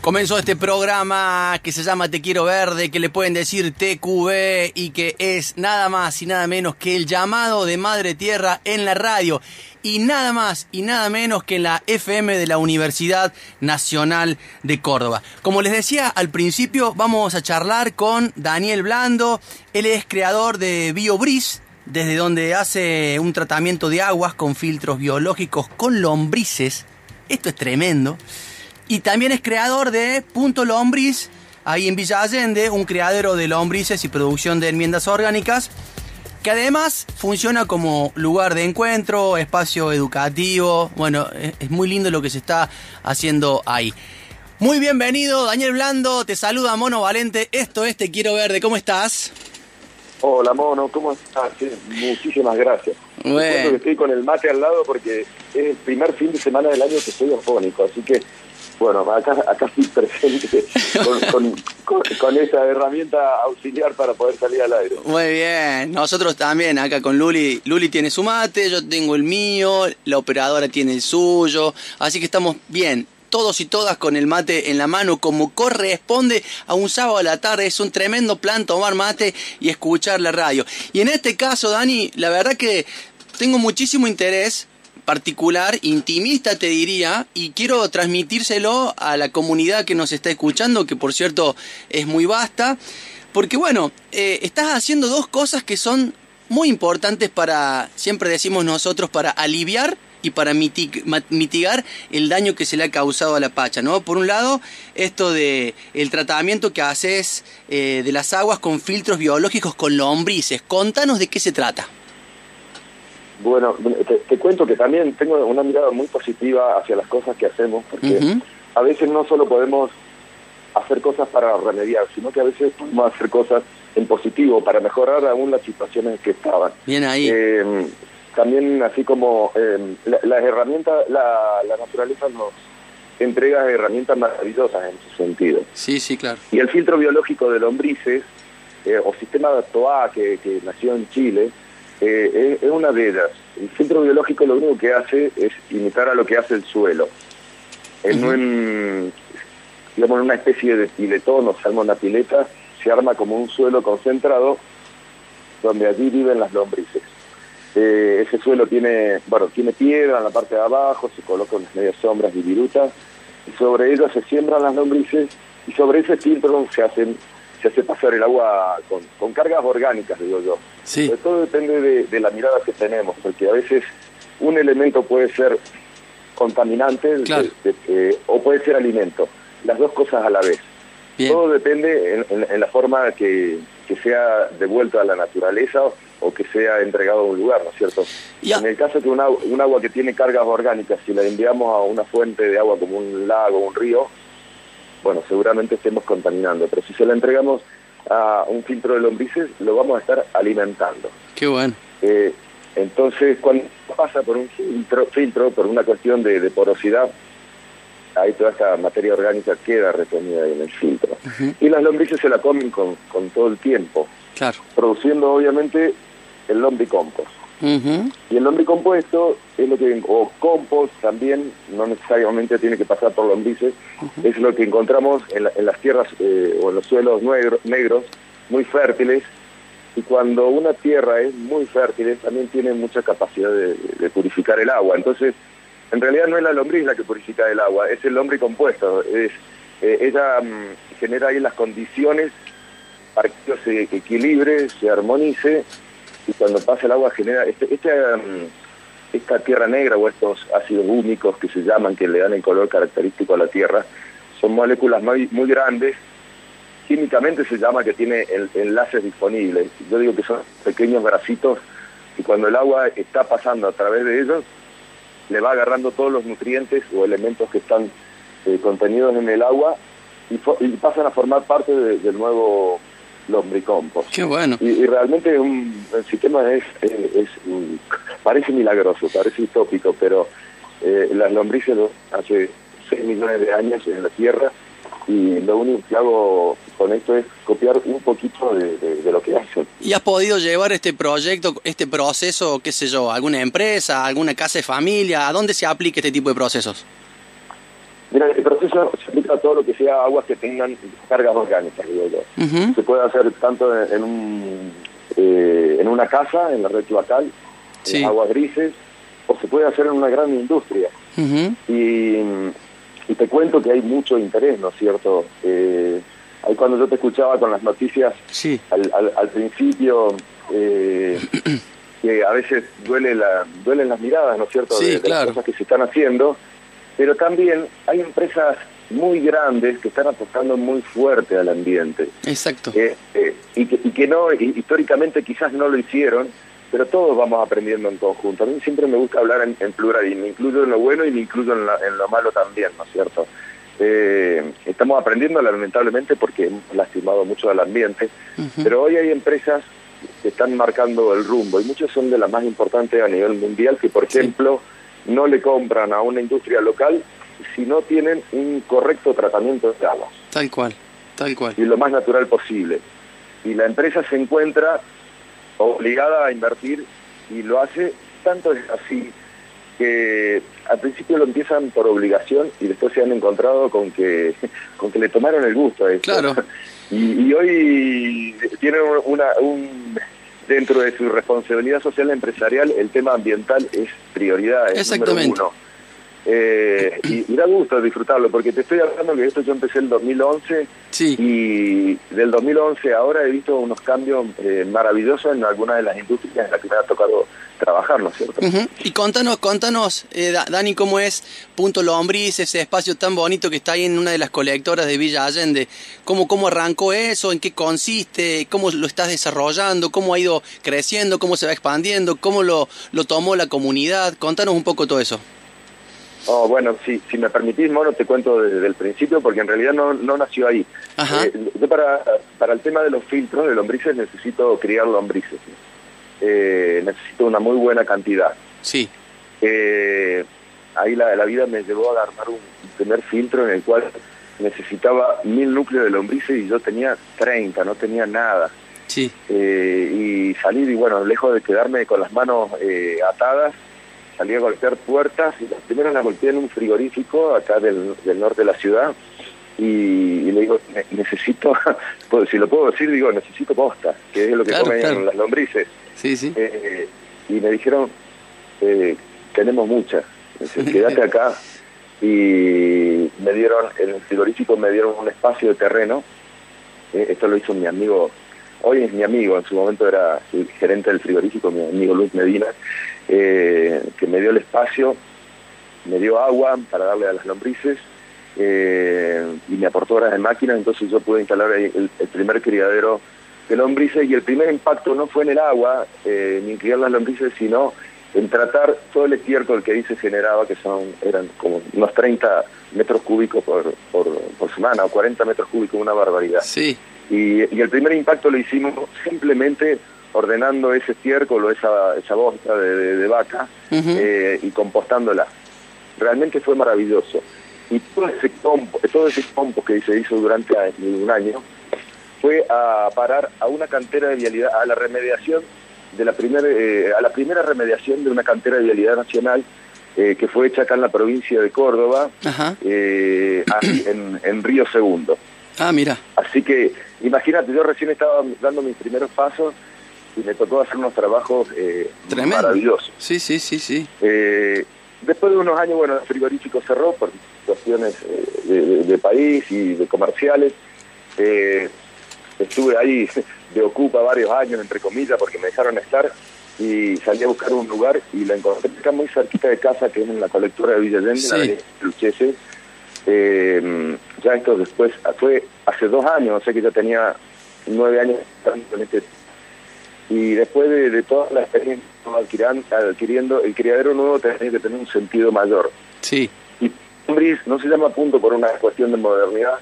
Comenzó este programa que se llama Te Quiero Verde, que le pueden decir TQV y que es nada más y nada menos que el llamado de Madre Tierra en la radio. Y nada más y nada menos que en la FM de la Universidad Nacional de Córdoba. Como les decía al principio, vamos a charlar con Daniel Blando. Él es creador de BioBris, desde donde hace un tratamiento de aguas con filtros biológicos con lombrices. Esto es tremendo. Y también es creador de Punto Lombriz, ahí en Villa Allende, un criadero de lombrices y producción de enmiendas orgánicas, que además funciona como lugar de encuentro, espacio educativo. Bueno, es muy lindo lo que se está haciendo ahí. Muy bienvenido, Daniel Blando, te saluda Mono Valente, esto es Te Quiero Verde, ¿cómo estás? Hola Mono, ¿cómo estás? muchísimas gracias. Bueno. que estoy con el mate al lado porque es el primer fin de semana del año que soy orfónico, así que bueno, acá, acá estoy presente con, esa herramienta auxiliar para poder salir al aire. Muy bien, nosotros también, acá con Luli. Luli tiene su mate, yo tengo el mío, la operadora tiene el suyo, así que estamos bien. Todos y todas con el mate en la mano, como corresponde a un sábado a la tarde. Es un tremendo plan tomar mate y escuchar la radio. Y en este caso, Dani, la verdad que tengo muchísimo interés particular, intimista te diría, y quiero transmitírselo a la comunidad que nos está escuchando, que por cierto es muy vasta, porque bueno, eh, estás haciendo dos cosas que son muy importantes para, siempre decimos nosotros, para aliviar y para mitigar el daño que se le ha causado a la pacha, ¿no? Por un lado, esto de el tratamiento que haces eh, de las aguas con filtros biológicos con lombrices. Contanos de qué se trata. Bueno, te, cuento que también tengo una mirada muy positiva hacia las cosas que hacemos, porque a veces no solo podemos hacer cosas para remediar, sino que a veces podemos hacer cosas en positivo para mejorar aún las situaciones que estaban. Bien ahí. Eh, también así como eh, las herramientas, la, naturaleza nos entrega herramientas maravillosas en ese sentido. Sí, sí, claro. Y el filtro biológico de lombrices, eh, o sistema de TOA que, que nació en Chile, eh, es una de ellas. El filtro biológico lo único que hace es imitar a lo que hace el suelo. En un, digamos, en una especie de piletón o salmo una pileta, se arma como un suelo concentrado donde allí viven las lombrices. Eh, ese suelo tiene, bueno, tiene piedra en la parte de abajo, se colocan unas medias sombras y virutas, y sobre ellas se siembran las lombrices, y sobre ese filtro se hacen se hace pasar el agua con, cargas orgánicas, digo yo. Sí. todo depende de, la mirada que tenemos, porque a veces un elemento puede ser contaminante o puede ser alimento, las dos cosas a la vez. Todo depende en, la forma que, sea devuelto a la naturaleza o, que sea entregado a un lugar, ¿no es cierto? En el caso que un agua que tiene cargas orgánicas, si la enviamos a una fuente de agua como un lago o un río, bueno, seguramente estemos contaminando, pero si se la entregamos a un filtro de lombrices, lo vamos a estar alimentando. Qué bueno. Eh, entonces, cuando pasa por un filtro, filtro por una cuestión de, porosidad, ahí toda esta materia orgánica queda retenida en el filtro. Y las lombrices se la comen con, con todo el tiempo, claro. produciendo obviamente el lombricompost. Y el lombricompuesto es lo que, o compost también, no necesariamente tiene que pasar por lombrices, es lo que encontramos en, las tierras eh, o en los suelos negros, muy fértiles, y cuando una tierra es muy fértil, también tiene mucha capacidad de, purificar el agua. Entonces, en realidad no es la lombriz la que purifica el agua, es el lombricompuesto. Es, eh, ella mm, genera ahí las condiciones para que se equilibre, se armonice y cuando pasa el agua genera este, esta tierra negra o estos ácidos húmicos que se llaman, que le dan el color característico a la tierra, son moléculas muy, muy grandes, químicamente se llama que tiene enlaces disponibles, yo digo que son pequeños grasitos y cuando el agua está pasando a través de ellos, le va agarrando todos los nutrientes o elementos que están eh, contenidos en el agua y, pasan a formar parte del nuevo lombricompost. Qué bueno. Y, realmente un, el sistema es, es, parece milagroso, parece utópico, pero eh, las lombrices hace 6 millones de años en la Tierra y lo único que hago con esto es copiar un poquito de, lo que hacen. ¿Y has podido llevar este proyecto, este proceso, qué sé yo, a alguna empresa, alguna casa de familia? ¿A dónde se aplica este tipo de procesos? Mira, el proceso se aplica a todo lo que sea aguas que tengan cargas orgánicas, digo yo. Se puede hacer tanto en, un, eh, en una casa, en la red cloacal, en aguas grises, o se puede hacer en una gran industria. y, y, te cuento que hay mucho interés, ¿no es cierto? Eh, ahí cuando yo te escuchaba con las noticias, al, al, principio... Eh, que a veces duele la, duelen las miradas, ¿no es cierto?, de, las cosas que se están haciendo, pero también hay empresas muy grandes que están apostando muy fuerte al ambiente. Exacto. Eh, eh, y, que, y, que, no, históricamente quizás no lo hicieron, pero todos vamos aprendiendo en conjunto. A mí siempre me gusta hablar en, plural y me incluyo en lo bueno y me incluyo en, lo malo también, ¿no es cierto? Eh, estamos aprendiendo lamentablemente porque hemos lastimado mucho al ambiente, pero hoy hay empresas que están marcando el rumbo y muchos son de las más importantes a nivel mundial que, por ejemplo, no le compran a una industria local si no tienen un correcto tratamiento de agua. Tal cual, tal cual. Y lo más natural posible. Y la empresa se encuentra obligada a invertir y lo hace tanto es así que al principio lo empiezan por obligación y después se han encontrado con que con que le tomaron el gusto a eso. Claro. Y, hoy tienen una, un dentro de su responsabilidad social empresarial, el tema ambiental es prioridad, es Exactamente. número uno. Eh, y, da gusto disfrutarlo, porque te estoy hablando que esto yo empecé en el 2011 y del 2011 ahora he visto unos cambios eh, maravillosos en algunas de las industrias en las que me ha tocado trabajar, ¿no es cierto? Y contanos, contanos, eh, Dani, cómo es Punto Lombriz, ese espacio tan bonito que está ahí en una de las colectoras de Villa Allende. ¿Cómo, cómo arrancó eso? ¿En qué consiste? ¿Cómo lo estás desarrollando? ¿Cómo ha ido creciendo? ¿Cómo se va expandiendo? ¿Cómo lo, lo tomó la comunidad? Contanos un poco todo eso. Oh, bueno, si, si me permitís, Mono, te cuento desde el principio, porque en realidad no, no nació ahí. Eh, yo para, para el tema de los filtros de lombrices necesito criar lombrices. Eh, necesito una muy buena cantidad. Sí. Eh, ahí la, la vida me llevó a armar un primer filtro en el cual necesitaba mil núcleos de lombrices y yo tenía 30, no tenía nada. Sí. y salir y bueno, lejos de quedarme con las manos atadas, salí a golpear puertas y las primeras las golpeé en un frigorífico acá del, norte de la ciudad y, le digo, necesito, pues, si lo puedo decir, digo, necesito posta, que es lo que comen las lombrices. Sí, sí. Eh, y me dijeron, eh, tenemos muchas, quédate acá. Y me dieron, en el frigorífico me dieron un espacio de terreno, eh, esto lo hizo mi amigo, hoy es mi amigo, en su momento era el gerente del frigorífico, mi amigo Luis Medina, eh, que me dio el espacio, me dio agua para darle a las lombrices eh, y me aportó horas de máquina, entonces yo pude instalar el, primer criadero de lombrices y el primer impacto no fue en el agua, eh, ni en criar las lombrices, sino en tratar todo el estiércol que ahí se generaba, que son eran como unos 30 metros cúbicos por, por, semana o 40 metros cúbicos, una barbaridad. Sí. Y, y, el primer impacto lo hicimos simplemente ordenando ese estiércol o esa, esa bosta de, vaca eh, y compostándola. Realmente fue maravilloso. Y todo ese compo, todo ese compost que se hizo durante un año fue a parar a una cantera de vialidad, a la remediación de la primera, eh, a la primera remediación de una cantera de vialidad nacional eh, que fue hecha acá en la provincia de Córdoba, en, en Río Segundo. Ah, mira. Así que imagínate, yo recién estaba dando mis primeros pasos y me tocó hacer unos trabajos eh, maravillosos. Sí, sí, sí, sí. Eh, después de unos años, bueno, el frigorífico cerró por situaciones eh, de, país y de comerciales. Eh, estuve ahí de ocupa varios años, entre comillas, porque me dejaron estar y salí a buscar un lugar y la encontré acá muy cerquita de casa, que es en la colectura de Villa Allende, sí. Ya esto después, fue hace dos años, sé que ya tenía nueve años en este y después de, toda la experiencia adquiriendo, el criadero nuevo tenía que tener un sentido mayor. Sí. Y Umbris no se llama punto por una cuestión de modernidad,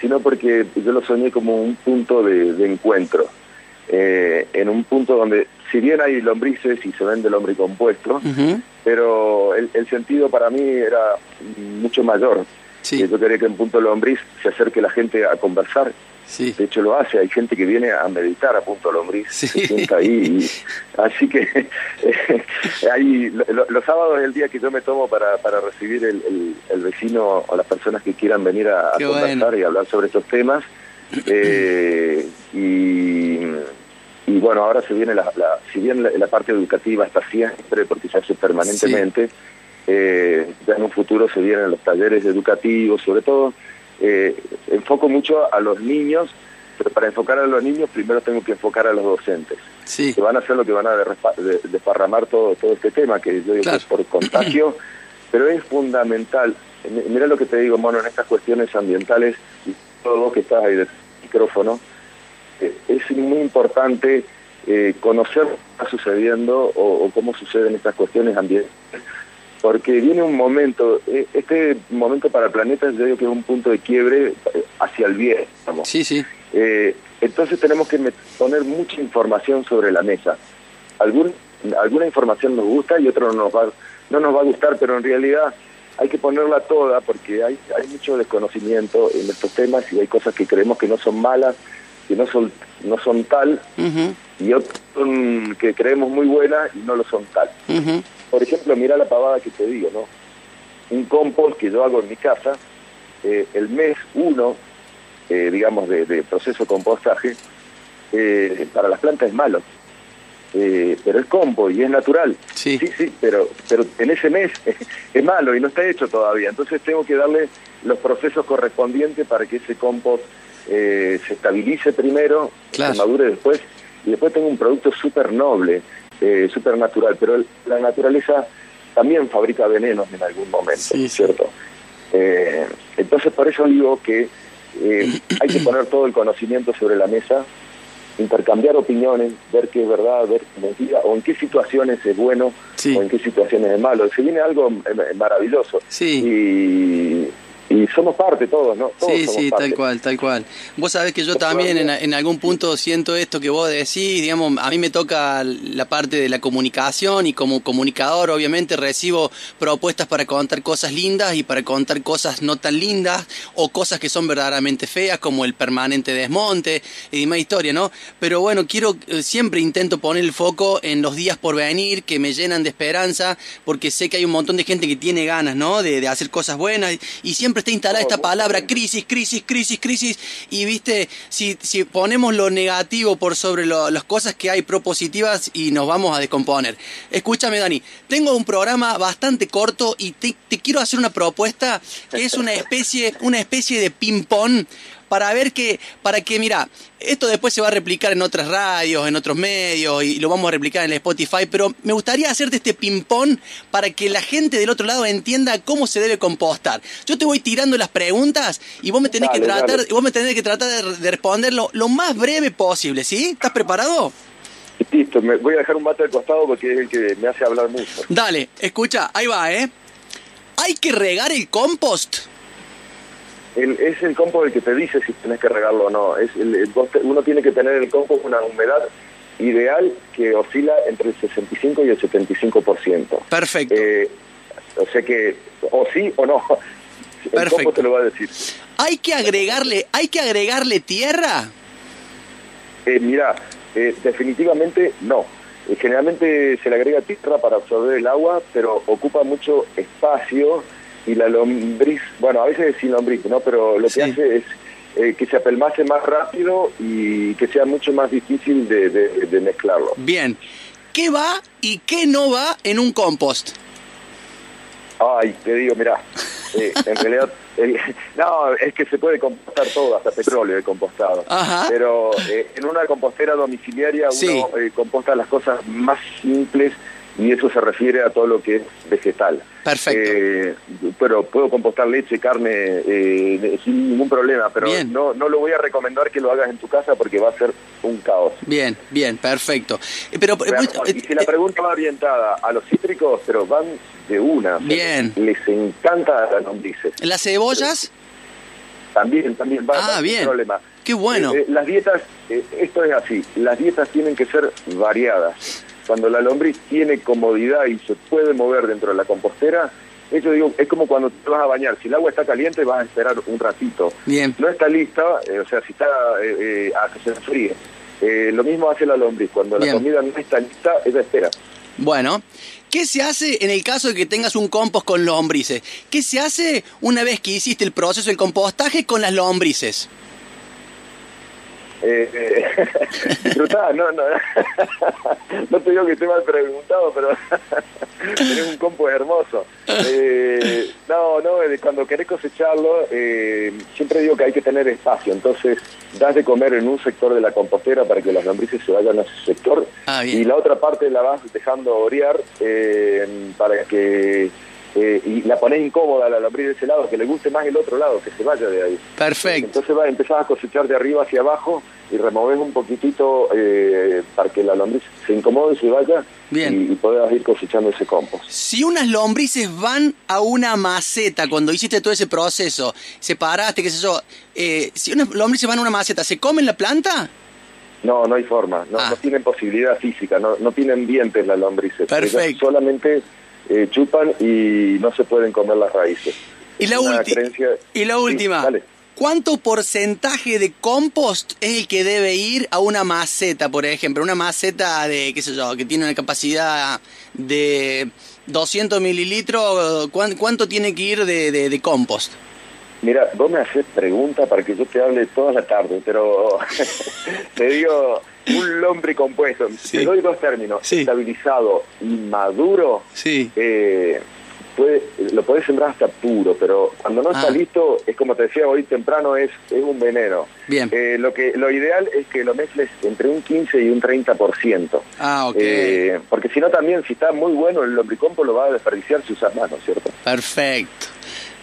sino porque yo lo soñé como un punto de, encuentro, eh, en un punto donde, si bien hay lombrices y se vende el hombre compuesto, pero el, sentido para mí era mucho mayor. Sí. Yo quería que en Punto Lombriz se acerque la gente a conversar, De hecho lo hace, hay gente que viene a meditar a punto lombriz, se sienta ahí. así que ahí, los sábados es el día que yo me tomo para, para recibir el, el, vecino o las personas que quieran venir a, conversar y hablar sobre estos temas. Eh, y, y bueno, ahora se viene la, si bien la, parte educativa está siempre, porque se hace permanentemente, eh, ya en un futuro se vienen los talleres educativos, sobre todo eh, enfoco mucho a los niños, pero para enfocar a los niños primero tengo que enfocar a los docentes, que van a ser lo que van a desparramar todo, todo este tema, que yo digo es por contagio, pero es fundamental. Mira lo que te digo, mono, en estas cuestiones ambientales, y todo vos que estás ahí del micrófono, eh, es muy importante eh, conocer lo que está sucediendo o, o cómo suceden estas cuestiones ambientales porque viene un momento, eh, este momento para el planeta yo digo que es un punto de quiebre eh, hacia el bien, Sí, sí. Eh, entonces tenemos que poner mucha información sobre la mesa. Algún, alguna información nos gusta y otra no nos, va, no nos va a gustar, pero en realidad hay que ponerla toda porque hay, hay mucho desconocimiento en estos temas y hay cosas que creemos que no son malas, que no son, no son tal, y otras que creemos muy buenas y no lo son tal. Por ejemplo, mira la pavada que te digo, ¿no? Un compost que yo hago en mi casa, eh, el mes uno, eh, digamos, de, proceso de compostaje, eh, para las plantas es malo. pero es compost y es natural. Sí, sí, sí pero, pero en ese mes es malo y no está hecho todavía. Entonces tengo que darle los procesos correspondientes para que ese compost se estabilice primero, se madure después, y después tengo un producto súper noble eh, supernatural, pero la naturaleza también fabrica venenos en algún momento, ¿cierto? Eh, entonces por eso digo que eh, hay que poner todo el conocimiento sobre la mesa, intercambiar opiniones, ver qué es verdad, ver qué es mentira, o en qué situaciones es bueno o en qué situaciones es malo. Se viene algo maravilloso. Sí y somos parte todos, ¿no? sí, sí, tal cual, tal cual. Vos sabés que yo también en, algún punto siento esto que vos decís, digamos, a mí me toca la parte de la comunicación y como comunicador obviamente recibo propuestas para contar cosas lindas y para contar cosas no tan lindas o cosas que son verdaderamente feas como el permanente desmonte y demás historia, ¿no? Pero bueno, quiero, eh, siempre intento poner el foco en los días por venir que me llenan de esperanza porque sé que hay un montón de gente que tiene ganas, ¿no? De, de hacer cosas buenas y siempre está instalada esta palabra crisis, crisis, crisis, crisis. Y viste, si, si ponemos lo negativo por sobre las cosas que hay propositivas y nos vamos a descomponer. Escúchame, Dani, tengo un programa bastante corto y te, te quiero hacer una propuesta que es una especie, una especie de ping-pong para ver que, para que, mira, esto después se va a replicar en otras radios, en otros medios y lo vamos a replicar en el Spotify, pero me gustaría hacerte este ping-pong para que la gente del otro lado entienda cómo se debe compostar. Yo te voy tirando las preguntas y vos me tenés que tratar, vos me tenés que tratar de, responderlo lo más breve posible, ¿sí? ¿Estás preparado? Listo, me voy a dejar un mate al costado porque es el que me hace hablar mucho. Dale, escucha, ahí va, ¿eh? ¿Hay que regar el compost? Es el compost el que te dice si tienes que regarlo o no. Es uno tiene que tener el compost una humedad ideal que oscila entre el 65 y el 75%. Perfecto. Eh, o sea que, o sí o no. El compost te lo va a decir. ¿Hay que agregarle, hay que agregarle tierra? Eh, mira, eh, definitivamente no. Eh, generalmente se le agrega tierra para absorber el agua, pero ocupa mucho espacio y la lombriz, bueno, a veces es sin lombriz, ¿no? Pero lo que hace es eh, que se apelmase más rápido y que sea mucho más difícil de, mezclarlo. Bien. ¿Qué va y qué no va en un compost? Ay, te digo, mira, eh, en realidad, no, es que se puede compostar todo, hasta petróleo de compostado. Pero eh, en una compostera domiciliaria uno composta las cosas más simples y eso se refiere a todo lo que es vegetal. Perfecto. Eh, pero puedo compostar leche, carne eh, sin ningún problema, pero no no lo voy a recomendar que lo hagas en tu casa porque va a ser un caos. Bien, bien, perfecto. Eh, pero, y si la pregunta va orientada a los cítricos, pero van de una. Bien. Les encanta las lombrices. ¿Las cebollas? También, también va, ah, bien. problema. Qué bueno. las dietas, esto es así, las dietas tienen que ser variadas cuando la lombriz tiene comodidad y se puede mover dentro de la compostera, Eso digo, es como cuando te vas a bañar. Si el agua está caliente, vas a esperar un ratito. Bien. No está lista, eh, o sea, si está eh, a que se enfríe. lo mismo hace la lombriz. Cuando la comida no está lista, ella espera. Bueno, ¿qué se hace en el caso de que tengas un compost con lombrices? ¿Qué se hace una vez que hiciste el proceso del compostaje con las lombrices? Eh, eh no, no, no te digo que esté mal preguntado, pero tenés un compost hermoso. Eh, no, no, cuando querés cosecharlo, eh, siempre digo que hay que tener espacio, entonces das de comer en un sector de la compostera para que las lombrices se vayan a ese sector ah, y la otra parte la vas dejando orear para que eh, y la pones incómoda a la lombriz de ese lado, que le guste más el otro lado, que se vaya de ahí. Perfecto. Entonces va, empezás a cosechar de arriba hacia abajo y removes un poquitito eh, para que la lombriz se incomode y se vaya Bien. y, puedas ir cosechando ese compost. Si unas lombrices van a una maceta, cuando hiciste todo ese proceso, separaste, qué sé yo, eh, si unas lombrices van a una maceta, ¿se comen la planta? No, no hay forma, no, ah. no tienen posibilidad física, no, no tienen dientes las lombrices. Perfecto. solamente eh, chupan y no se pueden comer las raíces. Y la, y la última, ¿cuánto porcentaje de compost es el que debe ir a una maceta, por ejemplo? Una maceta de, qué sé yo, que tiene una capacidad de 200 mililitros, ¿cuánto tiene que ir de, de, compost? Mira, vos me haces preguntas para que yo te hable toda la tarde, pero te digo, un lombre compuesto, te doy dos términos, estabilizado y maduro, sí. Eh, puede, lo podés sembrar hasta puro, pero cuando no está ah. listo, es como te decía hoy temprano, es, es un veneno. Bien. Eh, lo, que, lo ideal es que lo mezcles entre un 15 y un 30%. Ah, ok. Eh, porque si no también, si está muy bueno el lombricompo, lo va a desperdiciar si usas manos, ¿cierto? Perfecto.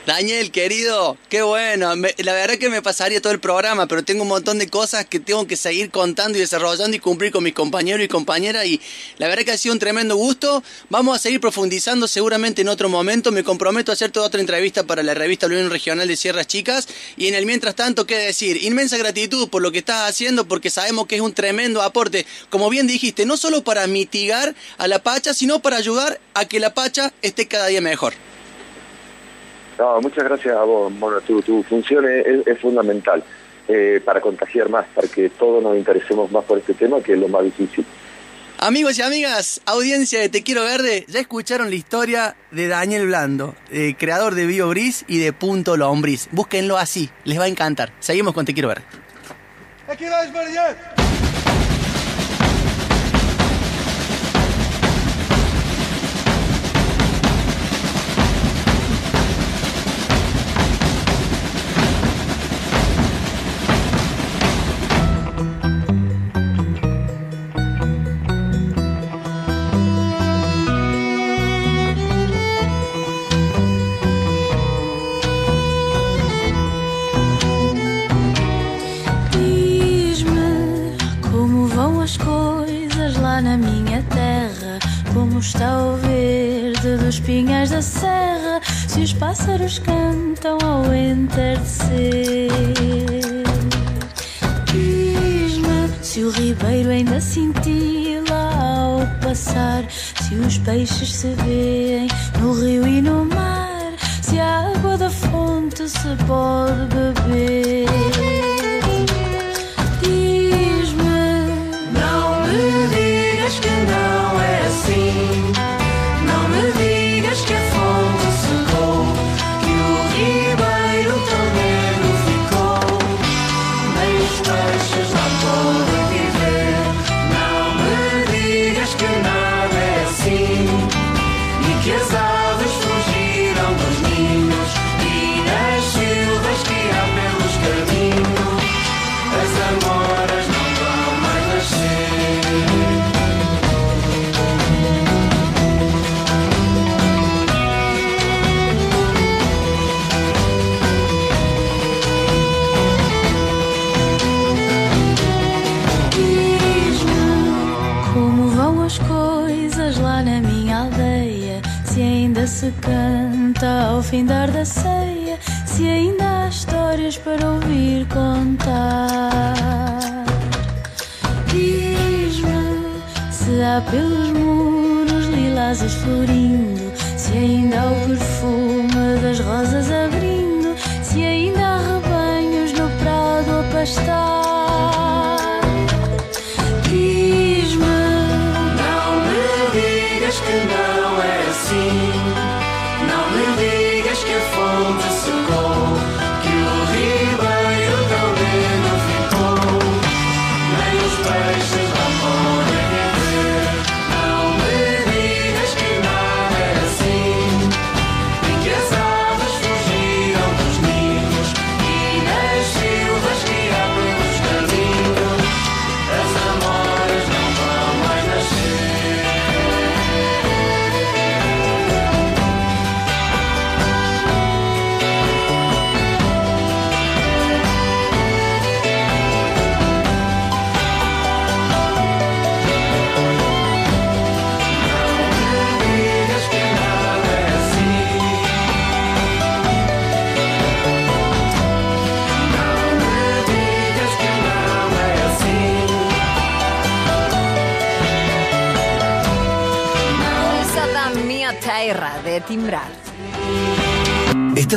Daniel, querido, qué bueno. la verdad que me pasaría todo el programa, pero tengo un montón de cosas que tengo que seguir contando y desarrollando y cumplir con mis compañeros y compañeras. Y la verdad que ha sido un tremendo gusto. Vamos a seguir profundizando seguramente en otro momento. Me comprometo a hacer toda otra entrevista para la revista Unión Regional de Sierras Chicas. Y en el mientras tanto, ¿qué decir? Inmensa gratitud por lo que estás haciendo, porque sabemos que es un tremendo aporte, como bien dijiste, no solo para mitigar a la pacha, sino para ayudar a que la pacha esté cada día mejor. No, muchas gracias a vos, Mono. Tu, tu función es, fundamental eh, para contagiar más, para que todos nos interesemos más por este tema, que es lo más difícil. Amigos y amigas, audiencia de Te Quiero Verde, ya escucharon la historia de Daniel Blando, eh, creador de BioBris y de Punto Lombris. Búsquenlo así, les va a encantar. Seguimos con Te Quiero Verde. está os pássaros cantam ao entardecer. Diz-me se o ribeiro ainda cintila ao passar, se os peixes se veem no rio e no mar, se a água da fonte se pode beber. lindo, se ainda há o perfume das rosas abrindo, se ainda há rebanhos no prado a pastar. Cimerado.